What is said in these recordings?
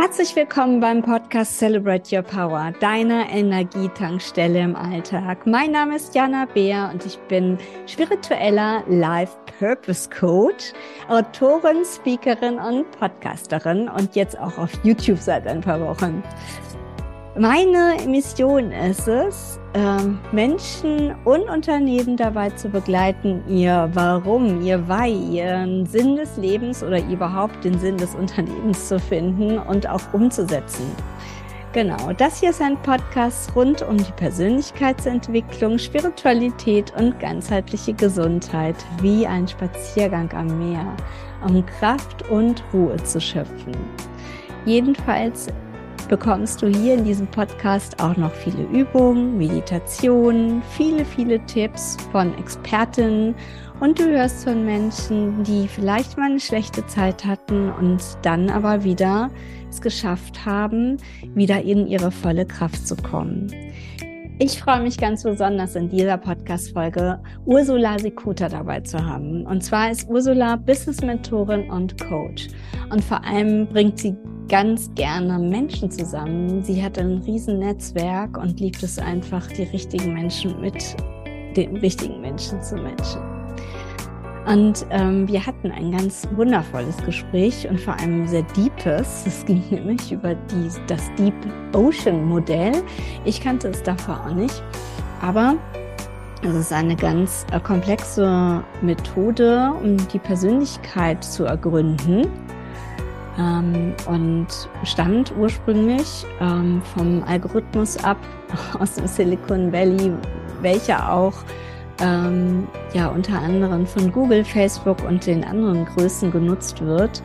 Herzlich willkommen beim Podcast Celebrate Your Power, deiner Energietankstelle im Alltag. Mein Name ist Jana Beer und ich bin spiritueller Life Purpose Coach, Autorin, Speakerin und Podcasterin und jetzt auch auf YouTube seit ein paar Wochen. Meine Mission ist es, ähm, Menschen und Unternehmen dabei zu begleiten, ihr Warum, ihr Why, ihren Sinn des Lebens oder überhaupt den Sinn des Unternehmens zu finden und auch umzusetzen. Genau, das hier ist ein Podcast rund um die Persönlichkeitsentwicklung, Spiritualität und ganzheitliche Gesundheit, wie ein Spaziergang am Meer, um Kraft und Ruhe zu schöpfen. Jedenfalls bekommst du hier in diesem Podcast auch noch viele Übungen, Meditationen, viele, viele Tipps von Expertinnen und du hörst von Menschen, die vielleicht mal eine schlechte Zeit hatten und dann aber wieder es geschafft haben, wieder in ihre volle Kraft zu kommen. Ich freue mich ganz besonders in dieser Podcast-Folge Ursula Sekuta dabei zu haben. Und zwar ist Ursula Business-Mentorin und Coach. Und vor allem bringt sie ganz gerne Menschen zusammen. Sie hat ein riesen Netzwerk und liebt es einfach, die richtigen Menschen mit den richtigen Menschen zu matchen. Und ähm, wir hatten ein ganz wundervolles Gespräch und vor allem sehr deepes. Es ging nämlich über die, das Deep Ocean Modell. Ich kannte es davor auch nicht, aber es ist eine ganz äh, komplexe Methode, um die Persönlichkeit zu ergründen ähm, und stammt ursprünglich ähm, vom Algorithmus ab aus dem Silicon Valley, welcher auch ähm, ja unter anderem von Google, Facebook und den anderen Größen genutzt wird,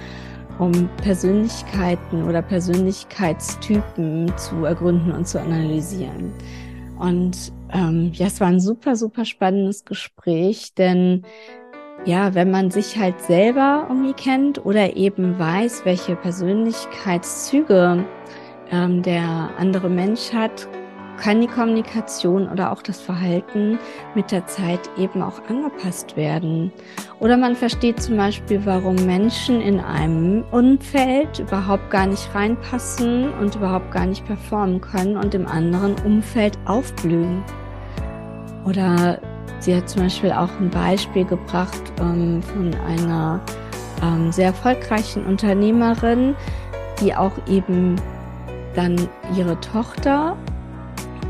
um Persönlichkeiten oder Persönlichkeitstypen zu ergründen und zu analysieren. Und ähm, ja, es war ein super, super spannendes Gespräch, denn ja, wenn man sich halt selber irgendwie kennt oder eben weiß, welche Persönlichkeitszüge ähm, der andere Mensch hat, kann die Kommunikation oder auch das Verhalten mit der Zeit eben auch angepasst werden. Oder man versteht zum Beispiel, warum Menschen in einem Umfeld überhaupt gar nicht reinpassen und überhaupt gar nicht performen können und im anderen Umfeld aufblühen. Oder Sie hat zum Beispiel auch ein Beispiel gebracht ähm, von einer ähm, sehr erfolgreichen Unternehmerin, die auch eben dann ihre Tochter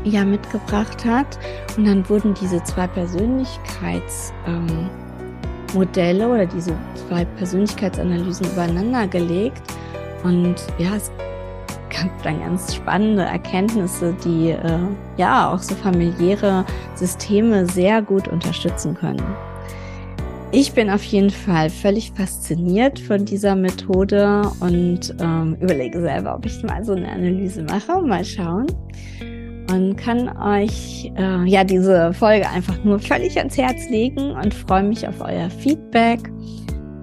ja mitgebracht hat. Und dann wurden diese zwei Persönlichkeitsmodelle ähm, oder diese zwei Persönlichkeitsanalysen übereinander gelegt. Und ja, es gab dann ganz spannende Erkenntnisse, die äh, ja auch so familiäre Systeme sehr gut unterstützen können. Ich bin auf jeden Fall völlig fasziniert von dieser Methode und ähm, überlege selber, ob ich mal so eine Analyse mache. Mal schauen. Und kann euch äh, ja diese Folge einfach nur völlig ans Herz legen und freue mich auf euer Feedback.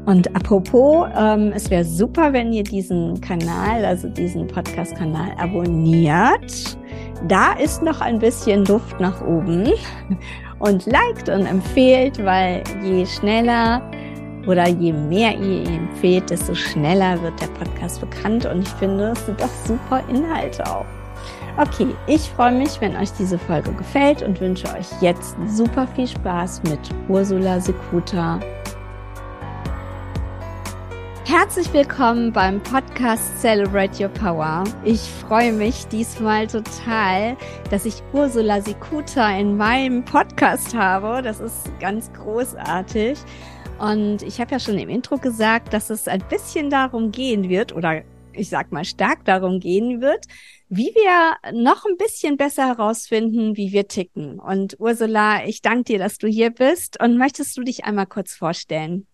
Und apropos, ähm, es wäre super, wenn ihr diesen Kanal, also diesen Podcast-Kanal abonniert. Da ist noch ein bisschen Luft nach oben. Und liked und empfehlt, weil je schneller oder je mehr ihr empfehlt, desto schneller wird der Podcast bekannt. Und ich finde, es sind doch super Inhalte auch. Okay, ich freue mich, wenn euch diese Folge gefällt und wünsche euch jetzt super viel Spaß mit Ursula Sekuta Herzlich willkommen beim Podcast Celebrate Your Power. Ich freue mich diesmal total, dass ich Ursula Sikuta in meinem Podcast habe. Das ist ganz großartig. Und ich habe ja schon im Intro gesagt, dass es ein bisschen darum gehen wird, oder ich sag mal stark darum gehen wird, wie wir noch ein bisschen besser herausfinden, wie wir ticken. Und Ursula, ich danke dir, dass du hier bist. Und möchtest du dich einmal kurz vorstellen?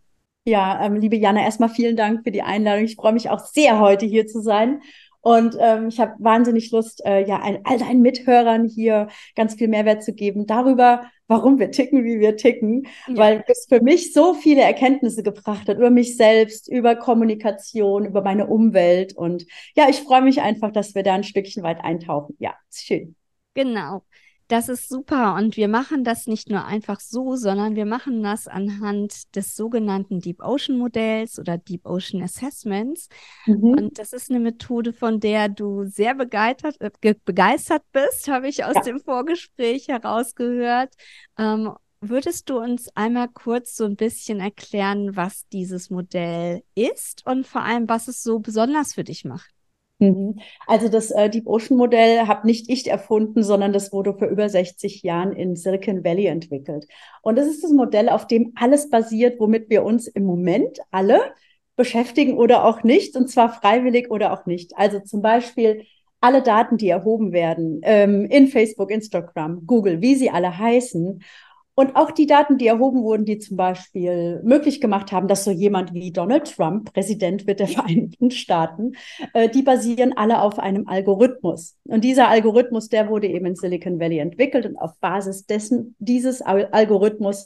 Ja, ähm, liebe Jana, erstmal vielen Dank für die Einladung. Ich freue mich auch sehr, heute hier zu sein. Und ähm, ich habe wahnsinnig Lust, äh, ja, ein, all deinen Mithörern hier ganz viel Mehrwert zu geben darüber, warum wir ticken, wie wir ticken, ja. weil es für mich so viele Erkenntnisse gebracht hat über mich selbst, über Kommunikation, über meine Umwelt. Und ja, ich freue mich einfach, dass wir da ein Stückchen weit eintauchen. Ja, ist schön. Genau. Das ist super und wir machen das nicht nur einfach so, sondern wir machen das anhand des sogenannten Deep Ocean Modells oder Deep Ocean Assessments. Mhm. Und das ist eine Methode, von der du sehr begeistert, äh, begeistert bist, habe ich aus ja. dem Vorgespräch herausgehört. Ähm, würdest du uns einmal kurz so ein bisschen erklären, was dieses Modell ist und vor allem, was es so besonders für dich macht? Mhm. Also das äh, Deep Ocean Modell habe nicht ich erfunden, sondern das wurde vor über 60 Jahren in Silicon Valley entwickelt. Und das ist das Modell, auf dem alles basiert, womit wir uns im Moment alle beschäftigen oder auch nicht, und zwar freiwillig oder auch nicht. Also zum Beispiel alle Daten, die erhoben werden ähm, in Facebook, Instagram, Google, wie sie alle heißen und auch die Daten, die erhoben wurden, die zum Beispiel möglich gemacht haben, dass so jemand wie Donald Trump Präsident wird der Vereinigten Staaten, äh, die basieren alle auf einem Algorithmus. Und dieser Algorithmus, der wurde eben in Silicon Valley entwickelt und auf Basis dessen, dieses Al Algorithmus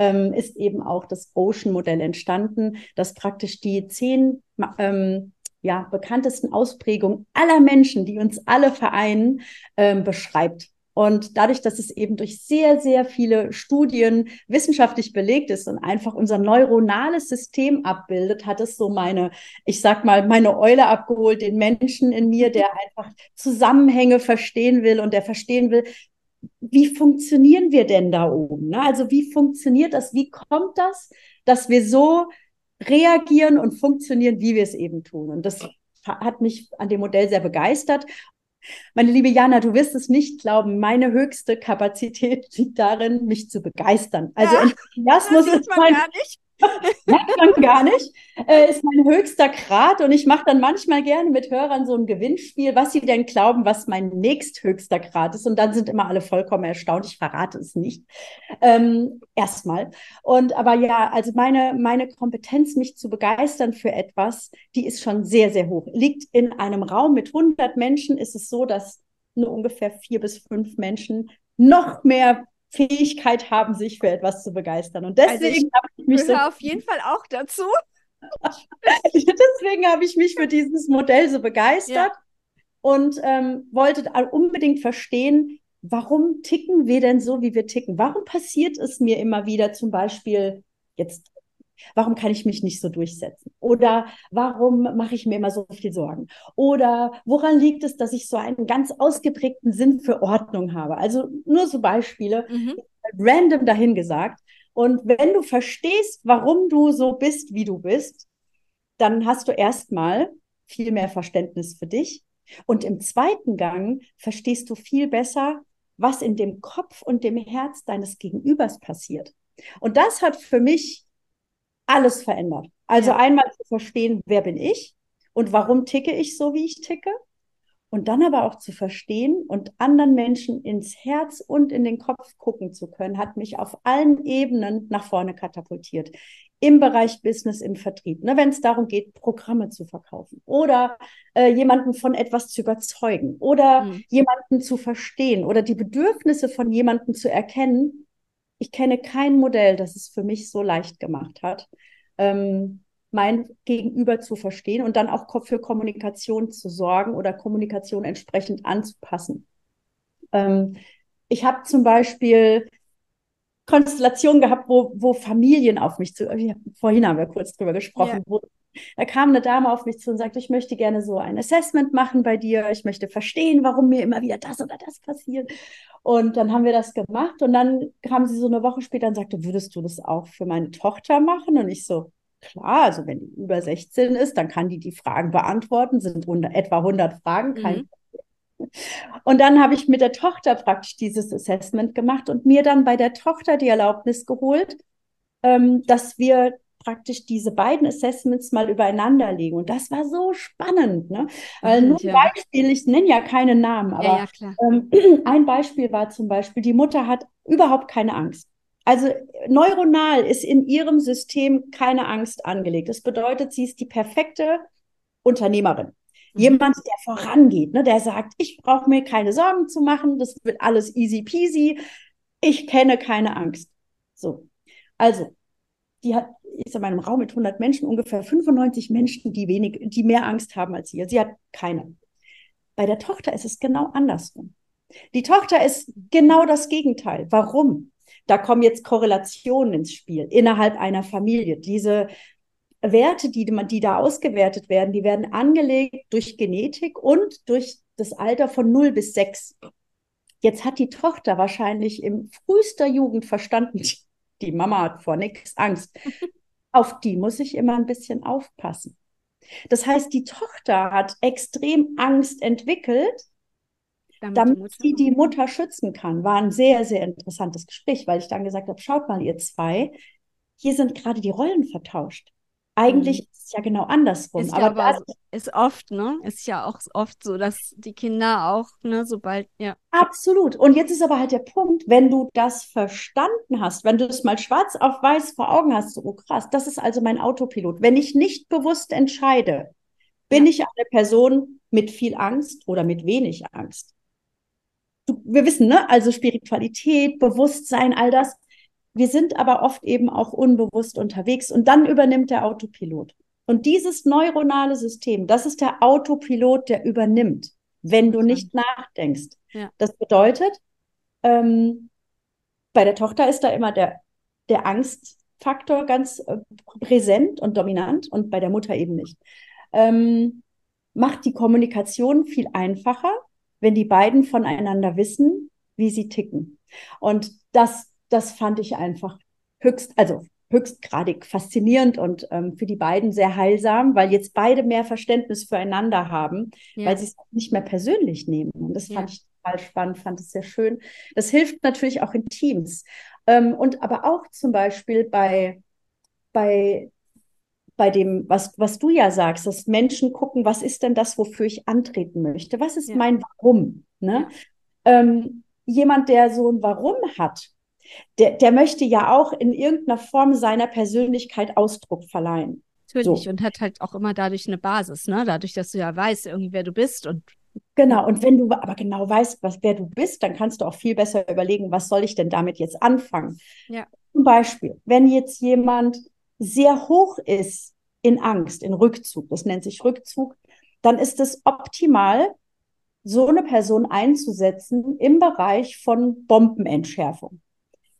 ähm, ist eben auch das Ocean-Modell entstanden, das praktisch die zehn ähm, ja, bekanntesten Ausprägungen aller Menschen, die uns alle vereinen, ähm, beschreibt. Und dadurch, dass es eben durch sehr, sehr viele Studien wissenschaftlich belegt ist und einfach unser neuronales System abbildet, hat es so meine, ich sag mal, meine Eule abgeholt, den Menschen in mir, der einfach Zusammenhänge verstehen will und der verstehen will, wie funktionieren wir denn da oben? Ne? Also wie funktioniert das? Wie kommt das, dass wir so reagieren und funktionieren, wie wir es eben tun? Und das hat mich an dem Modell sehr begeistert. Meine liebe Jana, du wirst es nicht glauben, meine höchste Kapazität liegt darin, mich zu begeistern. Also ja, Enthusiasmus ist mein, gar nicht. Merkt man gar nicht. Äh, ist mein höchster Grad und ich mache dann manchmal gerne mit Hörern so ein Gewinnspiel, was sie denn glauben, was mein nächsthöchster Grad ist. Und dann sind immer alle vollkommen erstaunt. Ich verrate es nicht. Ähm, erstmal. Und aber ja, also meine, meine Kompetenz, mich zu begeistern für etwas, die ist schon sehr, sehr hoch. Liegt in einem Raum mit 100 Menschen, ist es so, dass nur ungefähr vier bis fünf Menschen noch mehr Fähigkeit haben, sich für etwas zu begeistern. Und deswegen also habe ich mich so auf jeden Fall auch dazu. deswegen habe ich mich für dieses Modell so begeistert ja. und ähm, wollte unbedingt verstehen, warum ticken wir denn so, wie wir ticken? Warum passiert es mir immer wieder zum Beispiel jetzt Warum kann ich mich nicht so durchsetzen? Oder warum mache ich mir immer so viel Sorgen? Oder woran liegt es, dass ich so einen ganz ausgeprägten Sinn für Ordnung habe? Also nur so Beispiele, mhm. random dahingesagt. Und wenn du verstehst, warum du so bist, wie du bist, dann hast du erstmal viel mehr Verständnis für dich. Und im zweiten Gang verstehst du viel besser, was in dem Kopf und dem Herz deines Gegenübers passiert. Und das hat für mich alles verändert. Also ja. einmal zu verstehen, wer bin ich und warum ticke ich so, wie ich ticke. Und dann aber auch zu verstehen und anderen Menschen ins Herz und in den Kopf gucken zu können, hat mich auf allen Ebenen nach vorne katapultiert. Im Bereich Business, im Vertrieb, ne, wenn es darum geht, Programme zu verkaufen oder äh, jemanden von etwas zu überzeugen oder mhm. jemanden zu verstehen oder die Bedürfnisse von jemandem zu erkennen ich kenne kein Modell, das es für mich so leicht gemacht hat, ähm, mein Gegenüber zu verstehen und dann auch für Kommunikation zu sorgen oder Kommunikation entsprechend anzupassen. Ähm, ich habe zum Beispiel Konstellationen gehabt, wo, wo Familien auf mich zu, vorhin haben wir kurz drüber gesprochen, ja. wo da kam eine Dame auf mich zu und sagte, ich möchte gerne so ein Assessment machen bei dir. Ich möchte verstehen, warum mir immer wieder das oder das passiert. Und dann haben wir das gemacht. Und dann kam sie so eine Woche später und sagte, würdest du das auch für meine Tochter machen? Und ich so, klar, also wenn die über 16 ist, dann kann die die Fragen beantworten. Sind 100, etwa 100 Fragen, kein mhm. Und dann habe ich mit der Tochter praktisch dieses Assessment gemacht und mir dann bei der Tochter die Erlaubnis geholt, ähm, dass wir praktisch diese beiden Assessments mal übereinander legen. Und das war so spannend. Ne? Weil nur ein Beispiel, ich nenne ja keine Namen, aber ja, ja, ähm, ein Beispiel war zum Beispiel, die Mutter hat überhaupt keine Angst. Also neuronal ist in ihrem System keine Angst angelegt. Das bedeutet, sie ist die perfekte Unternehmerin. Mhm. Jemand, der vorangeht, ne, der sagt, ich brauche mir keine Sorgen zu machen, das wird alles easy peasy, ich kenne keine Angst. So. Also, die hat ist in meinem Raum mit 100 Menschen ungefähr 95 Menschen, die wenig, die mehr Angst haben als sie. Sie hat keine. Bei der Tochter ist es genau andersrum. Die Tochter ist genau das Gegenteil. Warum? Da kommen jetzt Korrelationen ins Spiel innerhalb einer Familie. Diese Werte, die, die da ausgewertet werden, die werden angelegt durch Genetik und durch das Alter von 0 bis 6. Jetzt hat die Tochter wahrscheinlich im frühester Jugend verstanden, die Mama hat vor nichts Angst. Auf die muss ich immer ein bisschen aufpassen. Das heißt, die Tochter hat extrem Angst entwickelt, damit, damit sie die Mutter schützen kann. War ein sehr, sehr interessantes Gespräch, weil ich dann gesagt habe, schaut mal, ihr zwei, hier sind gerade die Rollen vertauscht. Eigentlich mhm. ist es ja genau andersrum. Ist, aber, ja aber ist oft, ne? Ist ja auch oft so, dass die Kinder auch, ne, sobald, ja. Absolut. Und jetzt ist aber halt der Punkt, wenn du das verstanden hast, wenn du es mal schwarz auf weiß vor Augen hast, so oh krass, das ist also mein Autopilot. Wenn ich nicht bewusst entscheide, bin ja. ich eine Person mit viel Angst oder mit wenig Angst. Du, wir wissen, ne? Also Spiritualität, Bewusstsein, all das wir sind aber oft eben auch unbewusst unterwegs und dann übernimmt der Autopilot. Und dieses neuronale System, das ist der Autopilot, der übernimmt, wenn du nicht nachdenkst. Ja. Das bedeutet, ähm, bei der Tochter ist da immer der, der Angstfaktor ganz äh, präsent und dominant und bei der Mutter eben nicht. Ähm, macht die Kommunikation viel einfacher, wenn die beiden voneinander wissen, wie sie ticken. Und das das fand ich einfach höchst, also höchstgradig faszinierend und ähm, für die beiden sehr heilsam, weil jetzt beide mehr Verständnis füreinander haben, ja. weil sie es nicht mehr persönlich nehmen. Und das ja. fand ich total spannend, fand es sehr schön. Das hilft natürlich auch in Teams. Ähm, und aber auch zum Beispiel bei, bei, bei dem, was, was du ja sagst, dass Menschen gucken, was ist denn das, wofür ich antreten möchte? Was ist ja. mein Warum? Ne? Ähm, jemand, der so ein Warum hat, der, der möchte ja auch in irgendeiner Form seiner Persönlichkeit Ausdruck verleihen. Natürlich, so. und hat halt auch immer dadurch eine Basis, ne? Dadurch, dass du ja weißt, irgendwie, wer du bist und Genau, und wenn du aber genau weißt, was, wer du bist, dann kannst du auch viel besser überlegen, was soll ich denn damit jetzt anfangen. Ja. Zum Beispiel, wenn jetzt jemand sehr hoch ist in Angst, in Rückzug, das nennt sich Rückzug, dann ist es optimal, so eine Person einzusetzen im Bereich von Bombenentschärfung.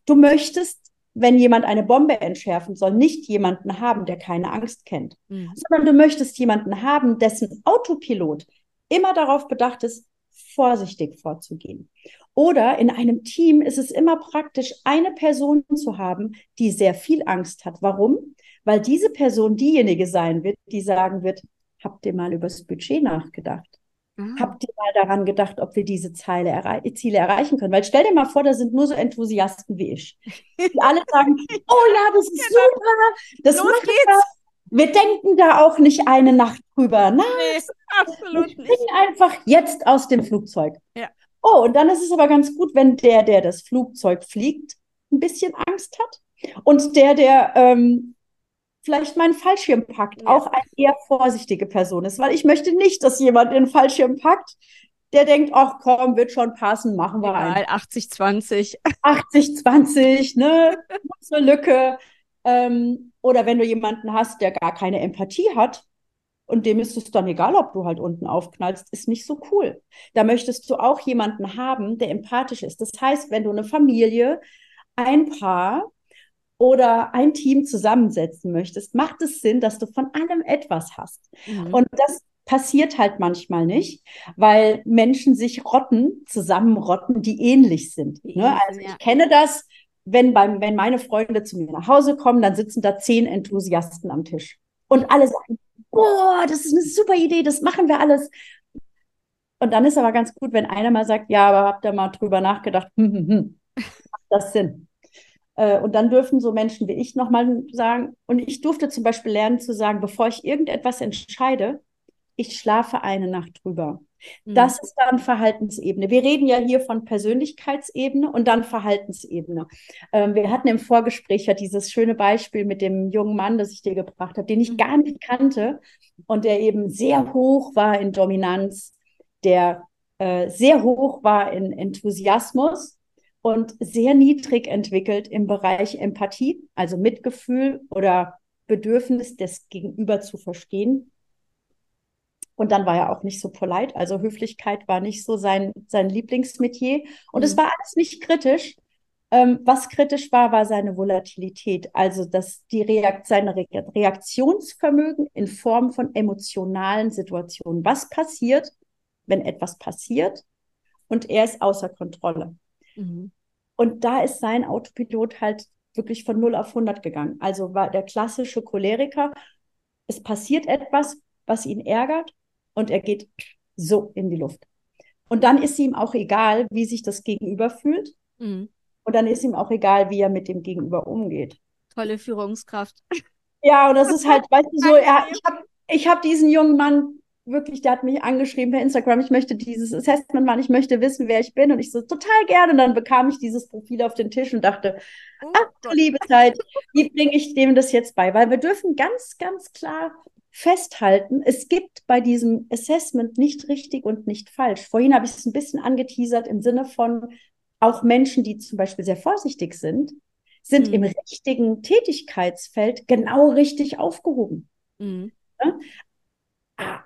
Du möchtest, wenn jemand eine Bombe entschärfen soll, nicht jemanden haben, der keine Angst kennt, mhm. sondern du möchtest jemanden haben, dessen Autopilot immer darauf bedacht ist, vorsichtig vorzugehen. Oder in einem Team ist es immer praktisch, eine Person zu haben, die sehr viel Angst hat. Warum? Weil diese Person diejenige sein wird, die sagen wird, habt ihr mal übers Budget nachgedacht? Mhm. Habt ihr mal daran gedacht, ob wir diese Ziele, errei Ziele erreichen können? Weil stell dir mal vor, da sind nur so Enthusiasten wie ich. Die alle sagen, oh ja, das ist genau. super, das Los macht geht's. Wir denken da auch nicht eine Nacht drüber. Nein, nee, absolut wir nicht. einfach jetzt aus dem Flugzeug. Ja. Oh, und dann ist es aber ganz gut, wenn der, der das Flugzeug fliegt, ein bisschen Angst hat. Und der, der ähm, vielleicht meinen Fallschirm packt, ja. auch eine eher vorsichtige Person ist, weil ich möchte nicht, dass jemand den Fallschirm packt, der denkt, ach komm, wird schon passen, machen wir Egal, 80, 20. 80, 20, ne? eine Lücke. Ähm, oder wenn du jemanden hast, der gar keine Empathie hat, und dem ist es dann egal, ob du halt unten aufknallst, ist nicht so cool. Da möchtest du auch jemanden haben, der empathisch ist. Das heißt, wenn du eine Familie, ein Paar oder ein Team zusammensetzen möchtest, macht es Sinn, dass du von allem etwas hast. Mhm. Und das passiert halt manchmal nicht, weil Menschen sich rotten, zusammenrotten, die ähnlich sind. Ne? Also ich kenne das, wenn, beim, wenn meine Freunde zu mir nach Hause kommen, dann sitzen da zehn Enthusiasten am Tisch. Und alle sagen, boah, das ist eine super Idee, das machen wir alles. Und dann ist aber ganz gut, wenn einer mal sagt, ja, aber habt ihr mal drüber nachgedacht, hm, hm, hm, macht das Sinn? Äh, und dann dürfen so Menschen wie ich nochmal sagen, und ich durfte zum Beispiel lernen zu sagen, bevor ich irgendetwas entscheide, ich schlafe eine Nacht drüber. Mhm. Das ist dann Verhaltensebene. Wir reden ja hier von Persönlichkeitsebene und dann Verhaltensebene. Ähm, wir hatten im Vorgespräch ja dieses schöne Beispiel mit dem jungen Mann, das ich dir gebracht habe, den ich mhm. gar nicht kannte und der eben sehr hoch war in Dominanz, der äh, sehr hoch war in Enthusiasmus und sehr niedrig entwickelt im Bereich Empathie, also Mitgefühl oder Bedürfnis des Gegenüber zu verstehen. Und dann war er auch nicht so polite. Also Höflichkeit war nicht so sein, sein Lieblingsmetier. Und mhm. es war alles nicht kritisch. Ähm, was kritisch war, war seine Volatilität. Also dass die Reakt seine Re Reaktionsvermögen in Form von emotionalen Situationen. Was passiert, wenn etwas passiert und er ist außer Kontrolle? Mhm. Und da ist sein Autopilot halt wirklich von 0 auf 100 gegangen. Also war der klassische Choleriker. Es passiert etwas, was ihn ärgert und er geht so in die Luft. Und dann ist ihm auch egal, wie sich das Gegenüber fühlt. Mhm. Und dann ist ihm auch egal, wie er mit dem Gegenüber umgeht. Tolle Führungskraft. Ja, und das ist halt, weißt du, so, ja, ich habe ich hab diesen jungen Mann wirklich, der hat mich angeschrieben per Instagram, ich möchte dieses Assessment machen, ich möchte wissen, wer ich bin. Und ich so, total gerne. Und dann bekam ich dieses Profil auf den Tisch und dachte, oh ach liebe Zeit, wie bringe ich dem das jetzt bei? Weil wir dürfen ganz, ganz klar festhalten, es gibt bei diesem Assessment nicht richtig und nicht falsch. Vorhin habe ich es ein bisschen angeteasert im Sinne von auch Menschen, die zum Beispiel sehr vorsichtig sind, sind mhm. im richtigen Tätigkeitsfeld genau richtig aufgehoben. Mhm.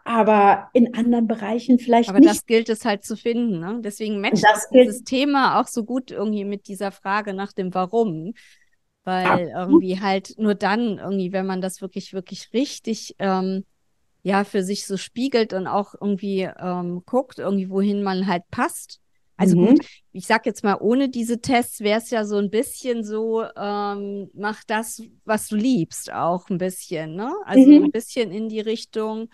Aber in anderen Bereichen vielleicht aber nicht. Aber das gilt es halt zu finden. Ne? Deswegen matcht das dieses Thema auch so gut irgendwie mit dieser Frage nach dem Warum. Weil ja. irgendwie halt nur dann, irgendwie, wenn man das wirklich, wirklich richtig ähm, ja für sich so spiegelt und auch irgendwie ähm, guckt, irgendwie, wohin man halt passt. Also mhm. gut, ich sag jetzt mal, ohne diese Tests wäre es ja so ein bisschen so, ähm, mach das, was du liebst, auch ein bisschen, ne? Also mhm. ein bisschen in die Richtung,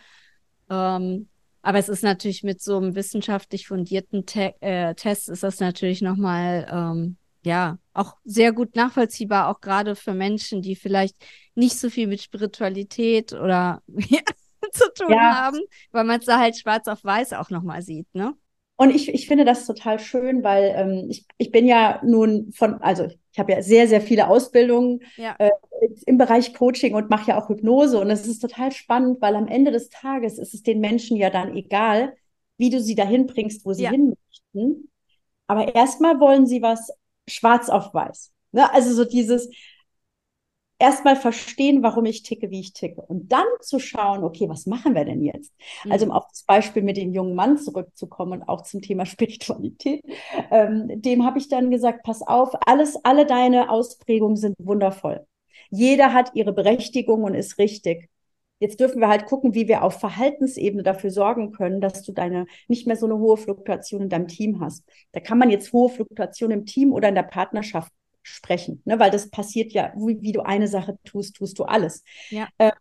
ähm, aber es ist natürlich mit so einem wissenschaftlich fundierten Te äh, Test ist das natürlich nochmal, ähm, ja, auch sehr gut nachvollziehbar, auch gerade für Menschen, die vielleicht nicht so viel mit Spiritualität oder zu tun ja. haben, weil man es da halt schwarz auf weiß auch nochmal sieht, ne? Und ich, ich finde das total schön, weil ähm, ich, ich bin ja nun von, also ich habe ja sehr, sehr viele Ausbildungen ja. äh, im Bereich Coaching und mache ja auch Hypnose. Und es ist total spannend, weil am Ende des Tages ist es den Menschen ja dann egal, wie du sie dahin bringst, wo sie ja. hin möchten. Aber erstmal wollen sie was schwarz auf weiß. Ne? Also so dieses, erstmal verstehen, warum ich ticke, wie ich ticke. Und dann zu schauen, okay, was machen wir denn jetzt? Mhm. Also um auf das Beispiel mit dem jungen Mann zurückzukommen und auch zum Thema Spiritualität, ähm, dem habe ich dann gesagt, pass auf, alles, alle deine Ausprägungen sind wundervoll. Jeder hat ihre Berechtigung und ist richtig. Jetzt dürfen wir halt gucken, wie wir auf Verhaltensebene dafür sorgen können, dass du deine nicht mehr so eine hohe Fluktuation in deinem Team hast. Da kann man jetzt hohe Fluktuation im Team oder in der Partnerschaft sprechen, ne? weil das passiert ja, wie, wie, du eine Sache tust, tust du alles. Ja. Ähm,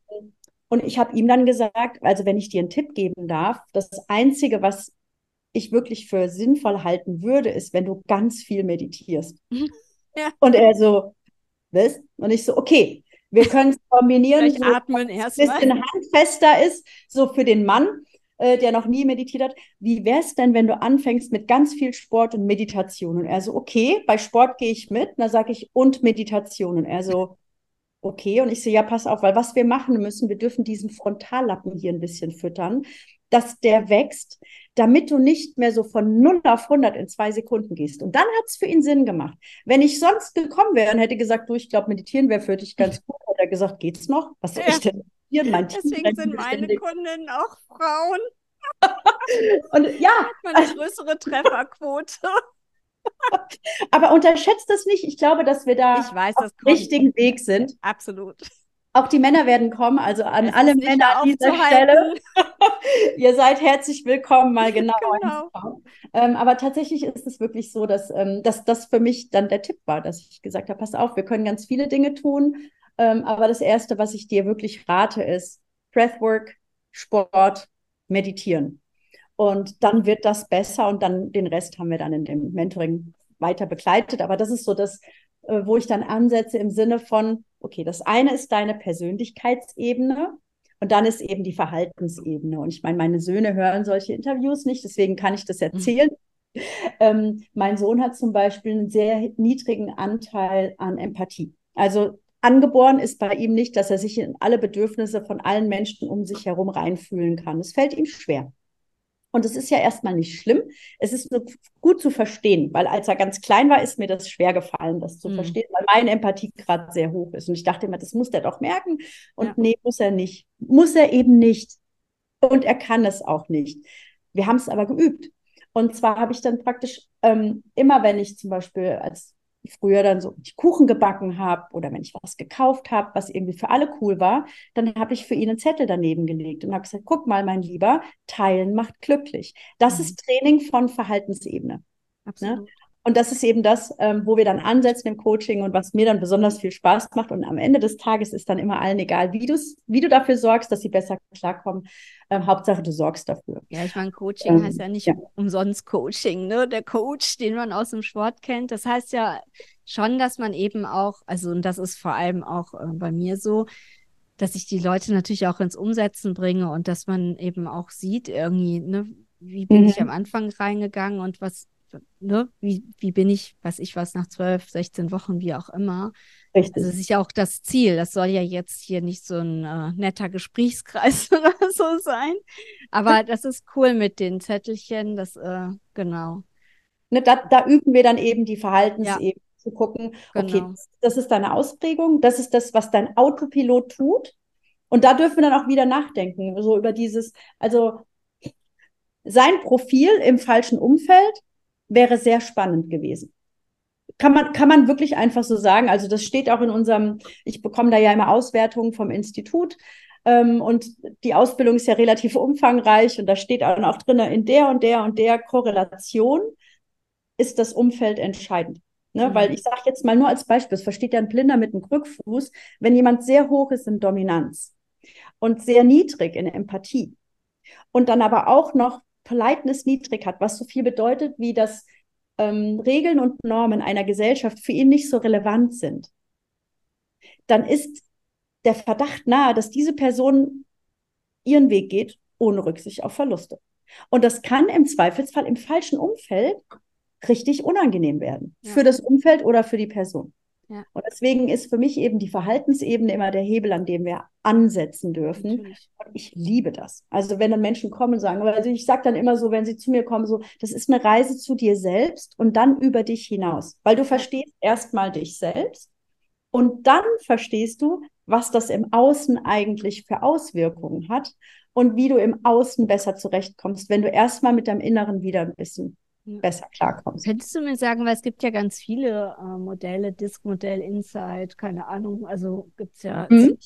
und ich habe ihm dann gesagt, also wenn ich dir einen Tipp geben darf, das Einzige, was ich wirklich für sinnvoll halten würde, ist, wenn du ganz viel meditierst. Ja. Und er so, was? Und ich so, okay, wir können es kombinieren, so, atmen erst ein bisschen handfester ist, so für den Mann äh, der noch nie meditiert hat, wie wäre es denn, wenn du anfängst mit ganz viel Sport und Meditation? Und er so, okay, bei Sport gehe ich mit. Und dann sage ich, und Meditation. Und er so, okay. Und ich so, ja, pass auf, weil was wir machen müssen, wir dürfen diesen Frontallappen hier ein bisschen füttern, dass der wächst, damit du nicht mehr so von 0 auf 100 in zwei Sekunden gehst. Und dann hat es für ihn Sinn gemacht. Wenn ich sonst gekommen wäre und hätte gesagt, du, ich glaube, meditieren wäre für dich ganz gut, hat er gesagt, geht's noch? Was soll ja. ich denn meditieren? Mein Deswegen sind meine Kundinnen auch Frauen. und ja. Hat man eine größere Trefferquote. Aber unterschätzt das nicht. Ich glaube, dass wir da weiß, auf dem richtigen Weg sind. Absolut. Auch die Männer werden kommen, also an es alle Männer an dieser Stelle. Ihr seid herzlich willkommen, mal genau. genau. Ähm, aber tatsächlich ist es wirklich so, dass, ähm, dass das für mich dann der Tipp war, dass ich gesagt habe, pass auf, wir können ganz viele Dinge tun. Ähm, aber das Erste, was ich dir wirklich rate, ist Breathwork, Sport, Meditieren. Und dann wird das besser und dann den Rest haben wir dann in dem Mentoring weiter begleitet. Aber das ist so das, äh, wo ich dann ansetze im Sinne von, okay, das eine ist deine Persönlichkeitsebene und dann ist eben die Verhaltensebene. Und ich meine, meine Söhne hören solche Interviews nicht, deswegen kann ich das erzählen. Mhm. Ähm, mein Sohn hat zum Beispiel einen sehr niedrigen Anteil an Empathie. Also angeboren ist bei ihm nicht, dass er sich in alle Bedürfnisse von allen Menschen um sich herum reinfühlen kann. Es fällt ihm schwer. Und es ist ja erstmal nicht schlimm. Es ist nur gut zu verstehen, weil als er ganz klein war, ist mir das schwer gefallen, das zu mhm. verstehen, weil meine Empathie gerade sehr hoch ist. Und ich dachte immer, das muss der doch merken. Und ja. nee, muss er nicht. Muss er eben nicht. Und er kann es auch nicht. Wir haben es aber geübt. Und zwar habe ich dann praktisch ähm, immer, wenn ich zum Beispiel als früher dann so Kuchen gebacken habe oder wenn ich was gekauft habe, was irgendwie für alle cool war, dann habe ich für ihn einen Zettel daneben gelegt und habe gesagt, guck mal, mein Lieber, teilen macht glücklich. Das mhm. ist Training von Verhaltensebene. Ne? Absolut. Ne? Und das ist eben das, ähm, wo wir dann ansetzen im Coaching und was mir dann besonders viel Spaß macht. Und am Ende des Tages ist dann immer allen egal, wie, du's, wie du dafür sorgst, dass sie besser klarkommen. Ähm, Hauptsache, du sorgst dafür. Ja, ich meine, Coaching ähm, heißt ja nicht ja. umsonst Coaching, ne? Der Coach, den man aus dem Sport kennt. Das heißt ja schon, dass man eben auch, also, und das ist vor allem auch äh, bei mir so, dass ich die Leute natürlich auch ins Umsetzen bringe und dass man eben auch sieht, irgendwie, ne, wie bin mhm. ich am Anfang reingegangen und was ne, wie, wie bin ich, was ich was, nach zwölf, 16 Wochen, wie auch immer. Richtig. Also es ist ja auch das Ziel. Das soll ja jetzt hier nicht so ein äh, netter Gesprächskreis oder so sein. Aber das ist cool mit den Zettelchen, das, äh, genau. Ne, da, da üben wir dann eben die Verhaltensebene. Ja. Zu gucken, okay, genau. das ist deine Ausprägung, das ist das, was dein Autopilot tut. Und da dürfen wir dann auch wieder nachdenken, so über dieses, also sein Profil im falschen Umfeld wäre sehr spannend gewesen. Kann man, kann man wirklich einfach so sagen. Also das steht auch in unserem, ich bekomme da ja immer Auswertungen vom Institut. Ähm, und die Ausbildung ist ja relativ umfangreich und da steht auch drin, in der und der und der Korrelation ist das Umfeld entscheidend. Ne? Mhm. Weil ich sage jetzt mal nur als Beispiel, es versteht ja ein Blinder mit einem Krückfuß, wenn jemand sehr hoch ist in Dominanz und sehr niedrig in Empathie und dann aber auch noch Politeness niedrig hat, was so viel bedeutet, wie dass ähm, Regeln und Normen einer Gesellschaft für ihn nicht so relevant sind, dann ist der Verdacht nahe, dass diese Person ihren Weg geht, ohne Rücksicht auf Verluste. Und das kann im Zweifelsfall im falschen Umfeld richtig unangenehm werden. Ja. Für das Umfeld oder für die Person. Ja. Und deswegen ist für mich eben die Verhaltensebene immer der Hebel, an dem wir ansetzen dürfen. Natürlich. Und ich liebe das. Also wenn dann Menschen kommen und sagen, also ich sage dann immer so, wenn sie zu mir kommen, so, das ist eine Reise zu dir selbst und dann über dich hinaus. Weil du verstehst erstmal dich selbst und dann verstehst du, was das im Außen eigentlich für Auswirkungen hat und wie du im Außen besser zurechtkommst, wenn du erstmal mit deinem Inneren wieder ein bisschen besser klarkommst. Könntest du mir sagen, weil es gibt ja ganz viele äh, Modelle, Disk-Modell, Insight, keine Ahnung, also gibt es ja mhm.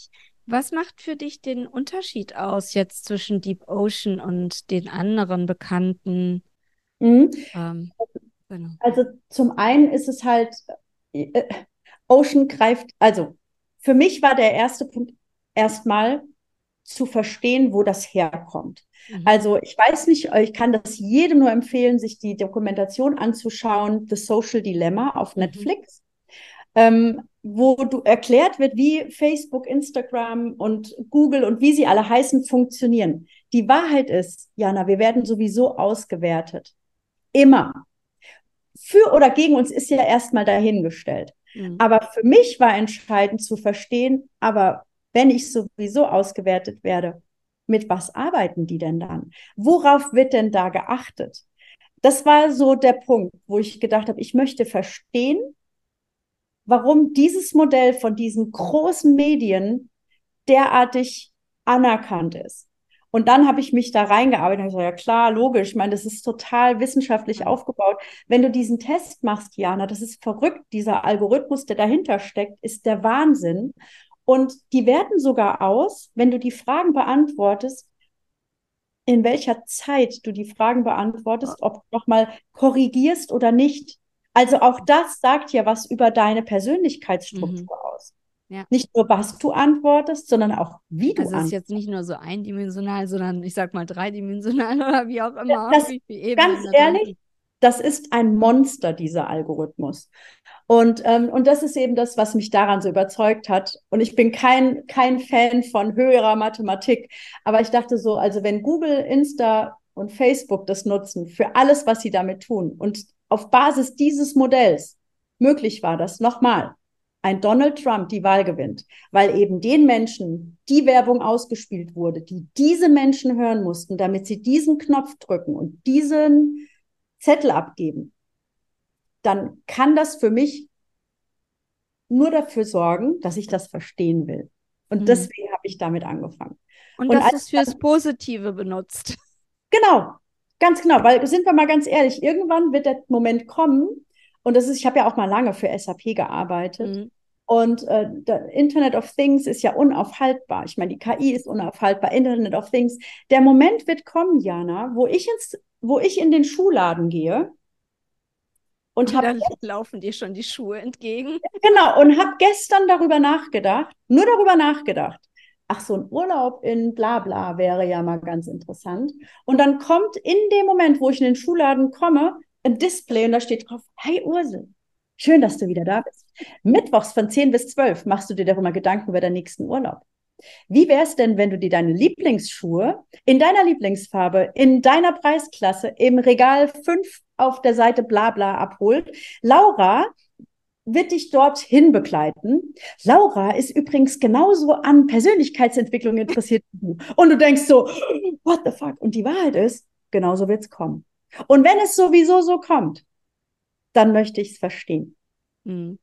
Was macht für dich den Unterschied aus jetzt zwischen Deep Ocean und den anderen bekannten? Mhm. Ähm, genau. Also zum einen ist es halt, äh, Ocean greift, also für mich war der erste Punkt erstmal zu verstehen, wo das herkommt. Mhm. Also ich weiß nicht, ich kann das jedem nur empfehlen, sich die Dokumentation anzuschauen, The Social Dilemma auf mhm. Netflix, ähm, wo du erklärt wird, wie Facebook, Instagram und Google und wie sie alle heißen funktionieren. Die Wahrheit ist, Jana, wir werden sowieso ausgewertet. Immer. Für oder gegen uns ist ja erstmal dahingestellt. Mhm. Aber für mich war entscheidend zu verstehen, aber wenn ich sowieso ausgewertet werde, mit was arbeiten die denn dann? Worauf wird denn da geachtet? Das war so der Punkt, wo ich gedacht habe, ich möchte verstehen, warum dieses Modell von diesen großen Medien derartig anerkannt ist. Und dann habe ich mich da reingearbeitet und gesagt, ja klar, logisch, ich meine, das ist total wissenschaftlich aufgebaut. Wenn du diesen Test machst, Jana, das ist verrückt, dieser Algorithmus, der dahinter steckt, ist der Wahnsinn. Und die werten sogar aus, wenn du die Fragen beantwortest, in welcher Zeit du die Fragen beantwortest, ob du nochmal korrigierst oder nicht. Also auch das sagt ja was über deine Persönlichkeitsstruktur mhm. aus. Ja. Nicht nur, was du antwortest, sondern auch, wie du also antwortest. Es ist jetzt nicht nur so eindimensional, sondern ich sag mal dreidimensional oder wie auch immer. Das, ganz ehrlich, das ist ein Monster, dieser Algorithmus. Und, ähm, und das ist eben das, was mich daran so überzeugt hat. Und ich bin kein, kein Fan von höherer Mathematik. Aber ich dachte so, also wenn Google, Insta und Facebook das nutzen für alles, was sie damit tun und auf Basis dieses Modells möglich war, dass nochmal ein Donald Trump die Wahl gewinnt, weil eben den Menschen die Werbung ausgespielt wurde, die diese Menschen hören mussten, damit sie diesen Knopf drücken und diesen Zettel abgeben dann kann das für mich nur dafür sorgen, dass ich das verstehen will. Und mhm. deswegen habe ich damit angefangen. Und, und du es fürs Positive benutzt. Genau, ganz genau, weil sind wir mal ganz ehrlich, irgendwann wird der Moment kommen, und das ist, ich habe ja auch mal lange für SAP gearbeitet. Mhm. Und äh, Internet of Things ist ja unaufhaltbar. Ich meine, die KI ist unaufhaltbar, Internet of Things. Der Moment wird kommen, Jana, wo ich ins, wo ich in den Schuhladen gehe und, und dann laufen dir schon die Schuhe entgegen. Genau, und habe gestern darüber nachgedacht, nur darüber nachgedacht. Ach, so ein Urlaub in Blabla wäre ja mal ganz interessant. Und dann kommt in dem Moment, wo ich in den Schuhladen komme, ein Display und da steht drauf, hey Ursel, Schön, dass du wieder da bist. Mittwochs von 10 bis 12 machst du dir darüber Gedanken über deinen nächsten Urlaub. Wie wäre es denn, wenn du dir deine Lieblingsschuhe in deiner Lieblingsfarbe, in deiner Preisklasse im Regal 5 auf der Seite Blabla abholt? Laura wird dich dorthin begleiten. Laura ist übrigens genauso an Persönlichkeitsentwicklung interessiert wie du. Und du denkst so, what the fuck? Und die Wahrheit ist, genauso wird es kommen. Und wenn es sowieso so kommt, dann möchte ich es verstehen. Mhm.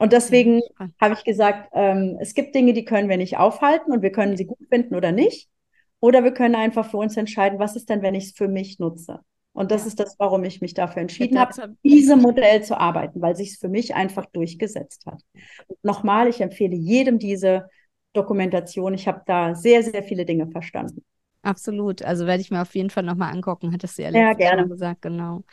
Und deswegen habe ich gesagt, ähm, es gibt Dinge, die können wir nicht aufhalten und wir können sie gut finden oder nicht. Oder wir können einfach für uns entscheiden, was ist denn, wenn ich es für mich nutze. Und das ja. ist das, warum ich mich dafür entschieden habe, diesem Modell zu arbeiten, weil sich es für mich einfach durchgesetzt hat. Und nochmal, ich empfehle jedem diese Dokumentation. Ich habe da sehr, sehr viele Dinge verstanden. Absolut. Also werde ich mir auf jeden Fall nochmal angucken, hattest du ja, ja gerne. gesagt, genau.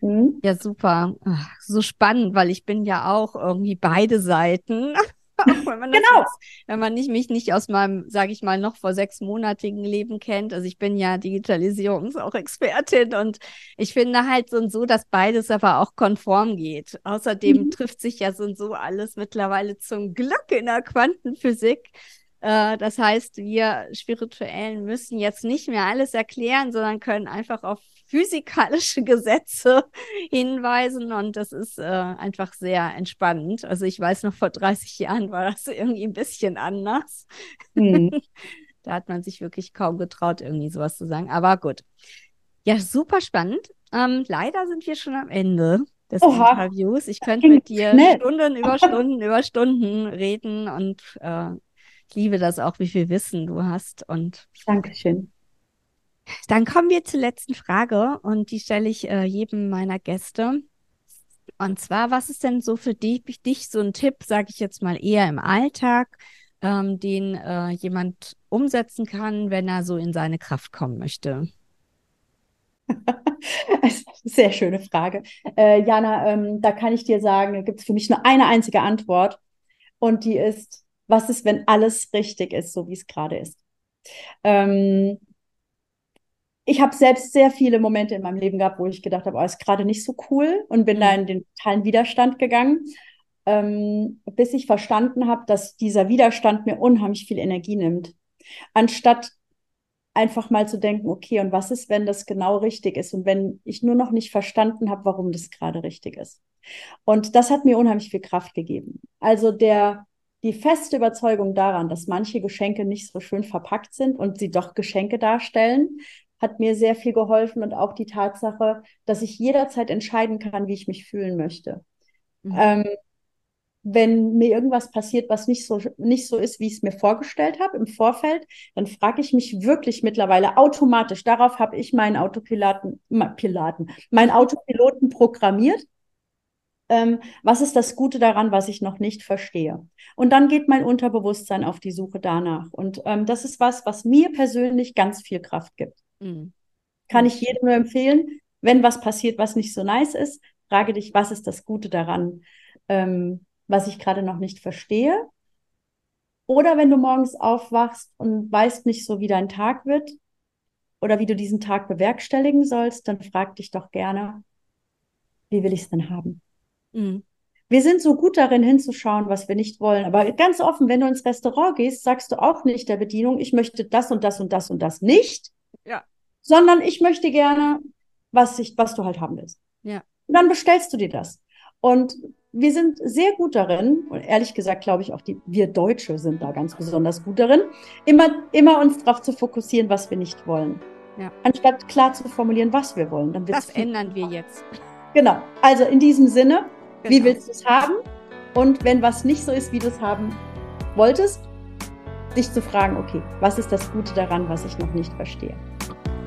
Mhm. Ja, super. Ach, so spannend, weil ich bin ja auch irgendwie beide Seiten. wenn man genau. Jetzt, wenn man nicht, mich nicht aus meinem, sage ich mal, noch vor sechsmonatigen Leben kennt. Also ich bin ja Digitalisierungs auch Expertin und ich finde halt so und so, dass beides aber auch konform geht. Außerdem mhm. trifft sich ja so und so alles mittlerweile zum Glück in der Quantenphysik. Äh, das heißt, wir Spirituellen müssen jetzt nicht mehr alles erklären, sondern können einfach auf physikalische Gesetze hinweisen und das ist äh, einfach sehr entspannend. Also ich weiß noch, vor 30 Jahren war das irgendwie ein bisschen anders. Mhm. da hat man sich wirklich kaum getraut, irgendwie sowas zu sagen. Aber gut. Ja, super spannend. Ähm, leider sind wir schon am Ende des Oha. Interviews. Ich könnte mit dir schnell. Stunden über Stunden über Stunden reden und äh, ich liebe das auch, wie viel Wissen du hast. Und Dankeschön. Dann kommen wir zur letzten Frage und die stelle ich äh, jedem meiner Gäste. Und zwar, was ist denn so für dich, dich so ein Tipp, sage ich jetzt mal eher im Alltag, ähm, den äh, jemand umsetzen kann, wenn er so in seine Kraft kommen möchte? Sehr schöne Frage. Äh, Jana, ähm, da kann ich dir sagen, gibt es für mich nur eine einzige Antwort. Und die ist, was ist, wenn alles richtig ist, so wie es gerade ist? Ähm, ich habe selbst sehr viele Momente in meinem Leben gehabt, wo ich gedacht habe, oh, ist gerade nicht so cool und bin mhm. da in den totalen Widerstand gegangen, ähm, bis ich verstanden habe, dass dieser Widerstand mir unheimlich viel Energie nimmt. Anstatt einfach mal zu denken, okay, und was ist, wenn das genau richtig ist und wenn ich nur noch nicht verstanden habe, warum das gerade richtig ist. Und das hat mir unheimlich viel Kraft gegeben. Also der die feste Überzeugung daran, dass manche Geschenke nicht so schön verpackt sind und sie doch Geschenke darstellen, hat mir sehr viel geholfen und auch die Tatsache, dass ich jederzeit entscheiden kann, wie ich mich fühlen möchte. Mhm. Ähm, wenn mir irgendwas passiert, was nicht so, nicht so ist, wie ich es mir vorgestellt habe im Vorfeld, dann frage ich mich wirklich mittlerweile automatisch. Darauf habe ich meinen Autopiloten, Pilaten, meinen Autopiloten programmiert. Ähm, was ist das Gute daran, was ich noch nicht verstehe? Und dann geht mein Unterbewusstsein auf die Suche danach. Und ähm, das ist was, was mir persönlich ganz viel Kraft gibt. Mhm. Kann ich jedem nur empfehlen, wenn was passiert, was nicht so nice ist, frage dich, was ist das Gute daran, ähm, was ich gerade noch nicht verstehe. Oder wenn du morgens aufwachst und weißt nicht so, wie dein Tag wird oder wie du diesen Tag bewerkstelligen sollst, dann frag dich doch gerne, wie will ich es denn haben? Mhm. Wir sind so gut darin hinzuschauen, was wir nicht wollen. Aber ganz offen, wenn du ins Restaurant gehst, sagst du auch nicht der Bedienung, ich möchte das und das und das und das nicht. Sondern ich möchte gerne, was, ich, was du halt haben willst. Ja. Und dann bestellst du dir das. Und wir sind sehr gut darin, und ehrlich gesagt glaube ich auch, die, wir Deutsche sind da ganz besonders gut darin, immer, immer uns darauf zu fokussieren, was wir nicht wollen. Ja. Anstatt klar zu formulieren, was wir wollen. Dann das ändern wir jetzt. Genau. Also in diesem Sinne, genau. wie willst du es haben? Und wenn was nicht so ist, wie du es haben wolltest, sich zu fragen, okay, was ist das Gute daran, was ich noch nicht verstehe?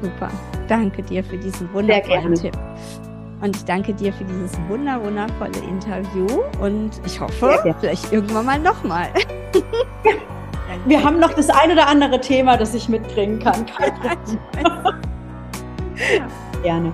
Super. Danke dir für diesen wundervollen Tipp. Und ich danke dir für dieses wunder wundervolle Interview und ich hoffe, vielleicht irgendwann mal nochmal. Wir haben noch das ein oder andere Thema, das ich mitbringen kann. Kein ja. Gerne.